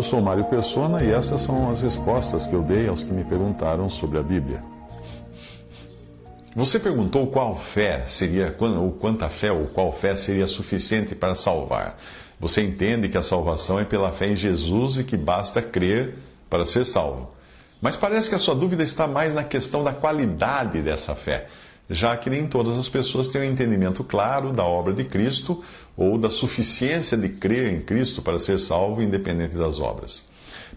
Eu sou Mário Persona e essas são as respostas que eu dei aos que me perguntaram sobre a Bíblia. Você perguntou qual fé seria, ou quanta fé ou qual fé seria suficiente para salvar. Você entende que a salvação é pela fé em Jesus e que basta crer para ser salvo. Mas parece que a sua dúvida está mais na questão da qualidade dessa fé, já que nem todas as pessoas têm um entendimento claro da obra de Cristo ou da suficiência de crer em Cristo para ser salvo, independente das obras.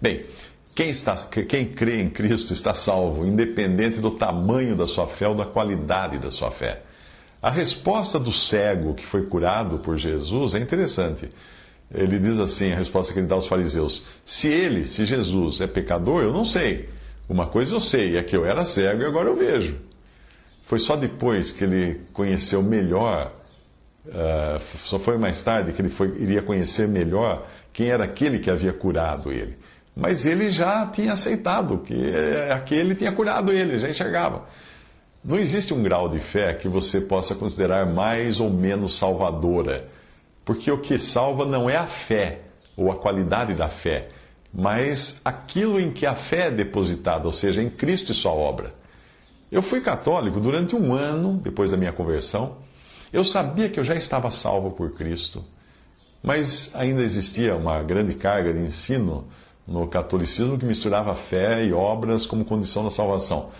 Bem, quem, está, quem crê em Cristo está salvo, independente do tamanho da sua fé ou da qualidade da sua fé. A resposta do cego que foi curado por Jesus é interessante. Ele diz assim: a resposta que ele dá aos fariseus: Se ele, se Jesus é pecador, eu não sei. Uma coisa eu sei, é que eu era cego e agora eu vejo. Foi só depois que ele conheceu melhor, uh, só foi mais tarde que ele foi, iria conhecer melhor quem era aquele que havia curado ele. Mas ele já tinha aceitado que aquele tinha curado ele, já enxergava. Não existe um grau de fé que você possa considerar mais ou menos salvadora, porque o que salva não é a fé ou a qualidade da fé, mas aquilo em que a fé é depositada, ou seja, em Cristo e sua obra. Eu fui católico durante um ano depois da minha conversão. Eu sabia que eu já estava salvo por Cristo, mas ainda existia uma grande carga de ensino no catolicismo que misturava fé e obras como condição da salvação.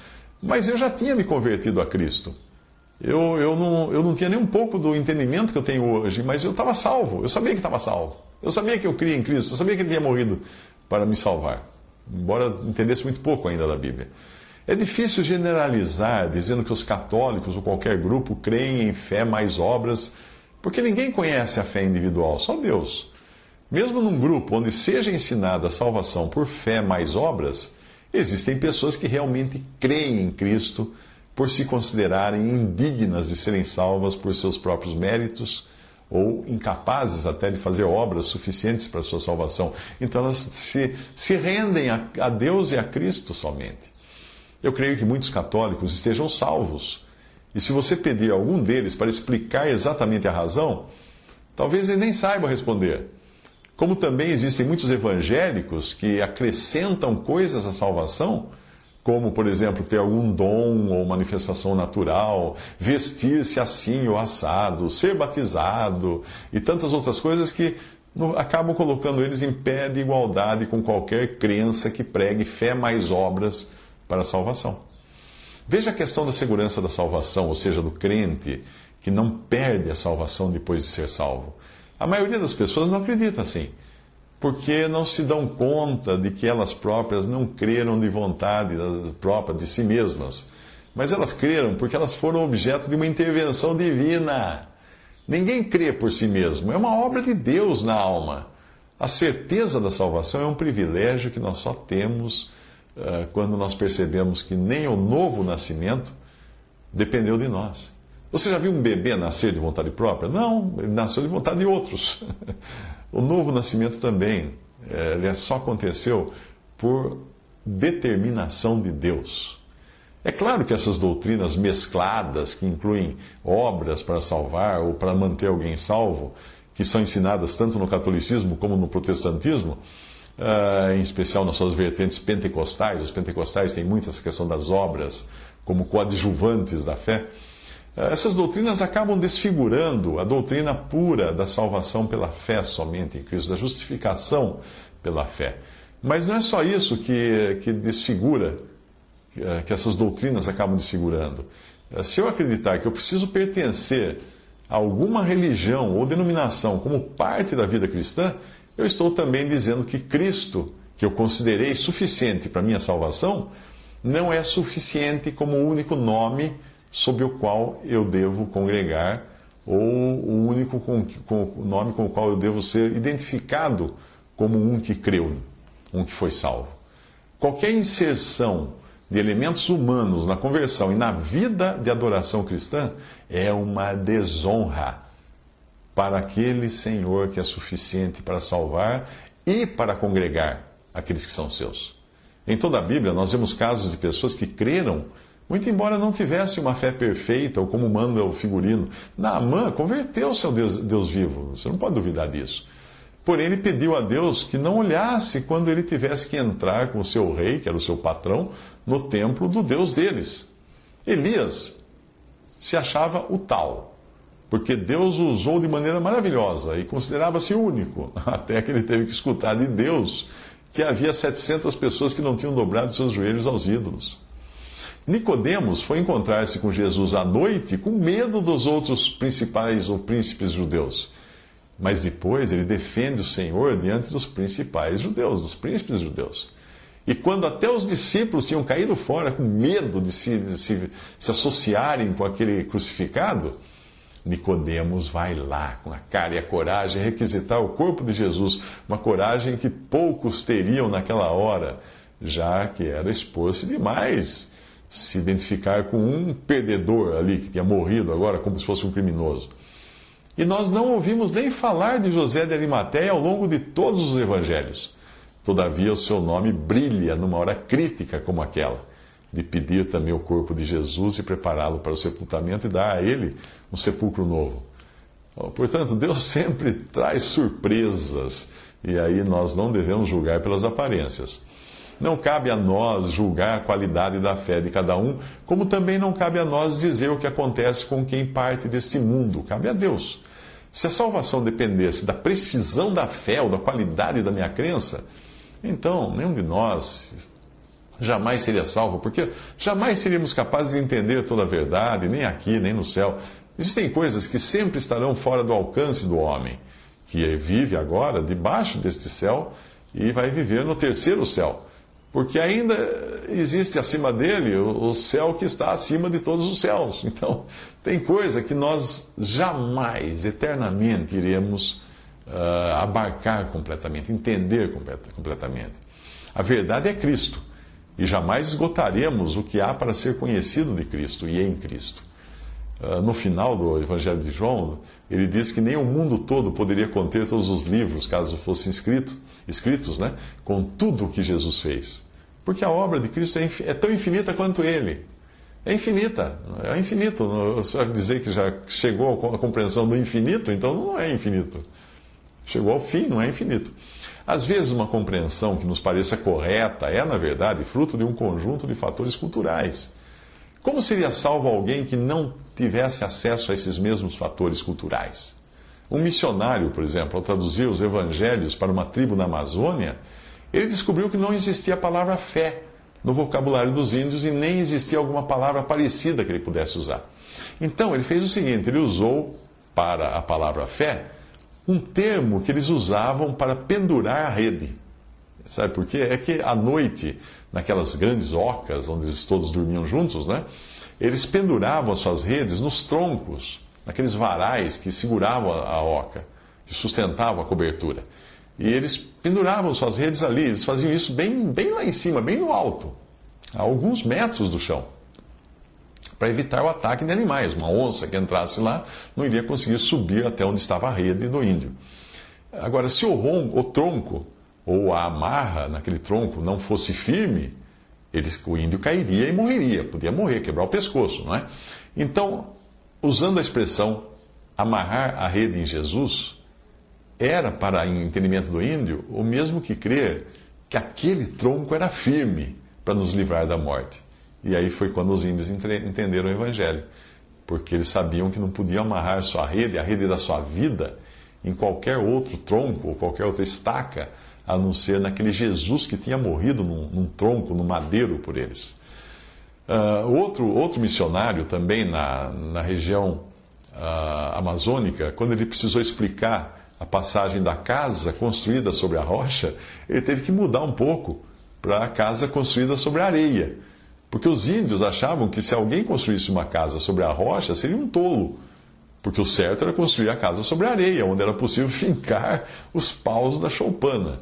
Mas eu já tinha me convertido a Cristo. Eu, eu, não, eu não tinha nem um pouco do entendimento que eu tenho hoje, mas eu estava salvo. Eu sabia que estava salvo. Eu sabia que eu cria em Cristo. Eu sabia que ele tinha morrido para me salvar. Embora entendesse muito pouco ainda da Bíblia. É difícil generalizar dizendo que os católicos ou qualquer grupo creem em fé mais obras, porque ninguém conhece a fé individual, só Deus. Mesmo num grupo onde seja ensinada a salvação por fé mais obras, existem pessoas que realmente creem em Cristo por se considerarem indignas de serem salvas por seus próprios méritos ou incapazes até de fazer obras suficientes para sua salvação. Então elas se, se rendem a, a Deus e a Cristo somente. Eu creio que muitos católicos estejam salvos. E se você pedir a algum deles para explicar exatamente a razão, talvez ele nem saiba responder. Como também existem muitos evangélicos que acrescentam coisas à salvação, como, por exemplo, ter algum dom ou manifestação natural, vestir-se assim ou assado, ser batizado e tantas outras coisas que acabam colocando eles em pé de igualdade com qualquer crença que pregue fé mais obras para a salvação. Veja a questão da segurança da salvação, ou seja, do crente que não perde a salvação depois de ser salvo. A maioria das pessoas não acredita assim, porque não se dão conta de que elas próprias não creram de vontade própria de si mesmas, mas elas creram porque elas foram objeto de uma intervenção divina. Ninguém crê por si mesmo, é uma obra de Deus na alma. A certeza da salvação é um privilégio que nós só temos quando nós percebemos que nem o novo nascimento dependeu de nós. Você já viu um bebê nascer de vontade própria? Não, ele nasceu de vontade de outros. o novo nascimento também, é, ele só aconteceu por determinação de Deus. É claro que essas doutrinas mescladas, que incluem obras para salvar ou para manter alguém salvo, que são ensinadas tanto no catolicismo como no protestantismo, em especial nas suas vertentes pentecostais, os pentecostais têm muito essa questão das obras como coadjuvantes da fé. Essas doutrinas acabam desfigurando a doutrina pura da salvação pela fé somente em Cristo, da justificação pela fé. Mas não é só isso que, que desfigura, que essas doutrinas acabam desfigurando. Se eu acreditar que eu preciso pertencer a alguma religião ou denominação como parte da vida cristã, eu estou também dizendo que Cristo, que eu considerei suficiente para minha salvação, não é suficiente como único nome sob o qual eu devo congregar ou o único com, com, o nome com o qual eu devo ser identificado como um que creu, um que foi salvo. Qualquer inserção de elementos humanos na conversão e na vida de adoração cristã é uma desonra para aquele Senhor que é suficiente para salvar e para congregar aqueles que são seus. Em toda a Bíblia, nós vemos casos de pessoas que creram, muito embora não tivessem uma fé perfeita, ou como manda o figurino. Naamã converteu-se ao Deus, Deus vivo, você não pode duvidar disso. Porém, ele pediu a Deus que não olhasse quando ele tivesse que entrar com o seu rei, que era o seu patrão, no templo do Deus deles. Elias se achava o tal, porque Deus o usou de maneira maravilhosa e considerava-se único, até que ele teve que escutar de Deus que havia 700 pessoas que não tinham dobrado seus joelhos aos ídolos. Nicodemos foi encontrar-se com Jesus à noite com medo dos outros principais ou príncipes judeus. Mas depois ele defende o Senhor diante dos principais judeus, dos príncipes judeus. E quando até os discípulos tinham caído fora com medo de se, de se, se associarem com aquele crucificado, Nicodemos vai lá com a cara e a coragem requisitar o corpo de Jesus, uma coragem que poucos teriam naquela hora, já que era expor-se demais se identificar com um perdedor ali que tinha morrido agora como se fosse um criminoso. E nós não ouvimos nem falar de José de Arimateia ao longo de todos os evangelhos. Todavia, o seu nome brilha numa hora crítica como aquela de pedir também o corpo de Jesus e prepará-lo para o sepultamento e dar a ele um sepulcro novo. Portanto, Deus sempre traz surpresas e aí nós não devemos julgar pelas aparências. Não cabe a nós julgar a qualidade da fé de cada um, como também não cabe a nós dizer o que acontece com quem parte desse mundo. Cabe a Deus. Se a salvação dependesse da precisão da fé ou da qualidade da minha crença, então nenhum de nós jamais seria salvo, porque jamais seríamos capazes de entender toda a verdade, nem aqui, nem no céu. Existem coisas que sempre estarão fora do alcance do homem, que vive agora debaixo deste céu e vai viver no terceiro céu. Porque ainda existe acima dele o céu que está acima de todos os céus. Então, tem coisa que nós jamais, eternamente, iremos uh, abarcar completamente, entender completamente. A verdade é Cristo. E jamais esgotaremos o que há para ser conhecido de Cristo e em Cristo. Uh, no final do Evangelho de João, ele diz que nem o mundo todo poderia conter todos os livros, caso fossem escritos, escritos, né, com tudo o que Jesus fez. Porque a obra de Cristo é, é tão infinita quanto ele. É infinita, é infinito. Você vai dizer que já chegou à compreensão do infinito, então não é infinito. Chegou ao fim, não é infinito. Às vezes, uma compreensão que nos pareça correta é, na verdade, fruto de um conjunto de fatores culturais. Como seria salvo alguém que não tivesse acesso a esses mesmos fatores culturais? Um missionário, por exemplo, ao traduzir os evangelhos para uma tribo na Amazônia, ele descobriu que não existia a palavra fé no vocabulário dos índios e nem existia alguma palavra parecida que ele pudesse usar. Então, ele fez o seguinte: ele usou para a palavra fé um termo que eles usavam para pendurar a rede. Sabe por quê? É que à noite, naquelas grandes ocas onde eles todos dormiam juntos, né? Eles penduravam as suas redes nos troncos, naqueles varais que seguravam a oca, que sustentavam a cobertura. E eles penduravam suas redes ali, eles faziam isso bem, bem lá em cima, bem no alto, a alguns metros do chão para evitar o ataque de animais. Uma onça que entrasse lá não iria conseguir subir até onde estava a rede do índio. Agora, se o, o tronco ou a amarra naquele tronco não fosse firme, o índio cairia e morreria, podia morrer, quebrar o pescoço, não é? Então, usando a expressão amarrar a rede em Jesus, era para o entendimento do índio o mesmo que crer que aquele tronco era firme para nos livrar da morte. E aí foi quando os índios entenderam o Evangelho, porque eles sabiam que não podiam amarrar sua rede, a rede da sua vida, em qualquer outro tronco ou qualquer outra estaca, a não ser naquele Jesus que tinha morrido num, num tronco, no madeiro por eles. Uh, outro, outro missionário também na, na região uh, amazônica, quando ele precisou explicar a passagem da casa construída sobre a rocha, ele teve que mudar um pouco para a casa construída sobre a areia porque os índios achavam que se alguém construísse uma casa sobre a rocha, seria um tolo. Porque o certo era construir a casa sobre areia, onde era possível fincar os paus da choupana.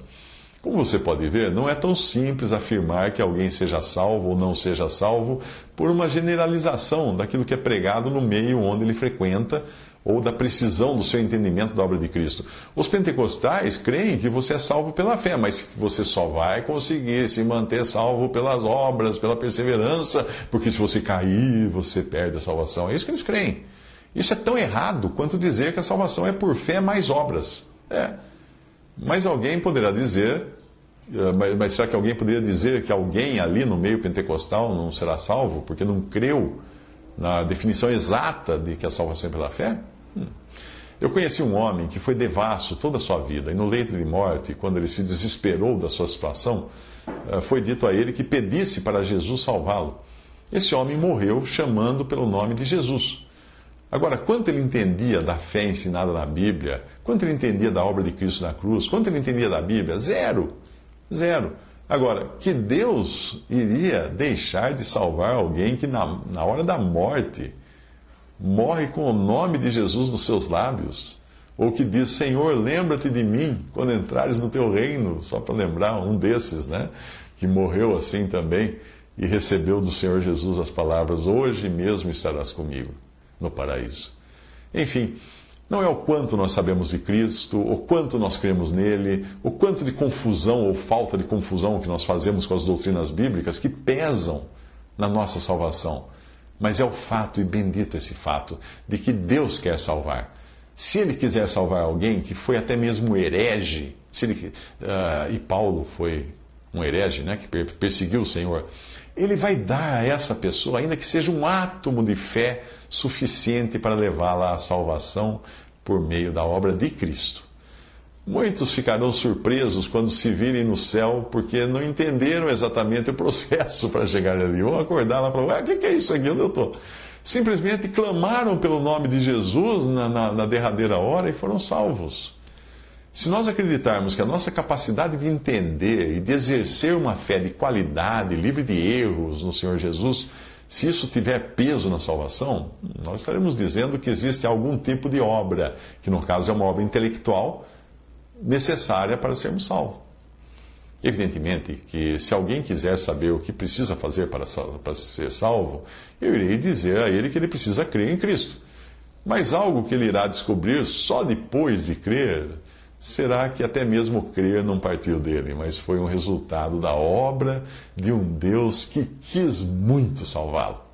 Como você pode ver, não é tão simples afirmar que alguém seja salvo ou não seja salvo por uma generalização daquilo que é pregado no meio onde ele frequenta ou da precisão do seu entendimento da obra de Cristo. Os pentecostais creem que você é salvo pela fé, mas que você só vai conseguir se manter salvo pelas obras, pela perseverança, porque se você cair, você perde a salvação. É isso que eles creem. Isso é tão errado quanto dizer que a salvação é por fé mais obras. É. Mas alguém poderá dizer, eh, mas, mas, será que alguém poderia dizer que alguém ali no meio pentecostal não será salvo porque não creu na definição exata de que a salvação é pela fé? Eu conheci um homem que foi devasso toda a sua vida, e no leito de morte, quando ele se desesperou da sua situação, eh, foi dito a ele que pedisse para Jesus salvá-lo. Esse homem morreu chamando pelo nome de Jesus. Agora, quanto ele entendia da fé ensinada na Bíblia, quanto ele entendia da obra de Cristo na cruz, quanto ele entendia da Bíblia? Zero. Zero. Agora, que Deus iria deixar de salvar alguém que na, na hora da morte morre com o nome de Jesus nos seus lábios? Ou que diz, Senhor, lembra-te de mim quando entrares no teu reino, só para lembrar um desses, né? Que morreu assim também e recebeu do Senhor Jesus as palavras: Hoje mesmo estarás comigo no paraíso. Enfim, não é o quanto nós sabemos de Cristo, o quanto nós cremos nele, o quanto de confusão ou falta de confusão que nós fazemos com as doutrinas bíblicas que pesam na nossa salvação. Mas é o fato, e bendito esse fato, de que Deus quer salvar. Se ele quiser salvar alguém que foi até mesmo herege, ele, uh, e Paulo foi um herege, né, que perseguiu o Senhor, ele vai dar a essa pessoa, ainda que seja um átomo de fé suficiente para levá-la à salvação por meio da obra de Cristo. Muitos ficarão surpresos quando se virem no céu, porque não entenderam exatamente o processo para chegar ali. Vão acordar lá e falar: o que é isso aqui? Onde eu estou? Simplesmente clamaram pelo nome de Jesus na, na, na derradeira hora e foram salvos. Se nós acreditarmos que a nossa capacidade de entender e de exercer uma fé de qualidade, livre de erros no Senhor Jesus, se isso tiver peso na salvação, nós estaremos dizendo que existe algum tipo de obra, que no caso é uma obra intelectual, necessária para sermos salvos. Evidentemente que se alguém quiser saber o que precisa fazer para, para ser salvo, eu irei dizer a ele que ele precisa crer em Cristo. Mas algo que ele irá descobrir só depois de crer será que até mesmo crer não partiu dele, mas foi um resultado da obra de um Deus que quis muito salvá-lo.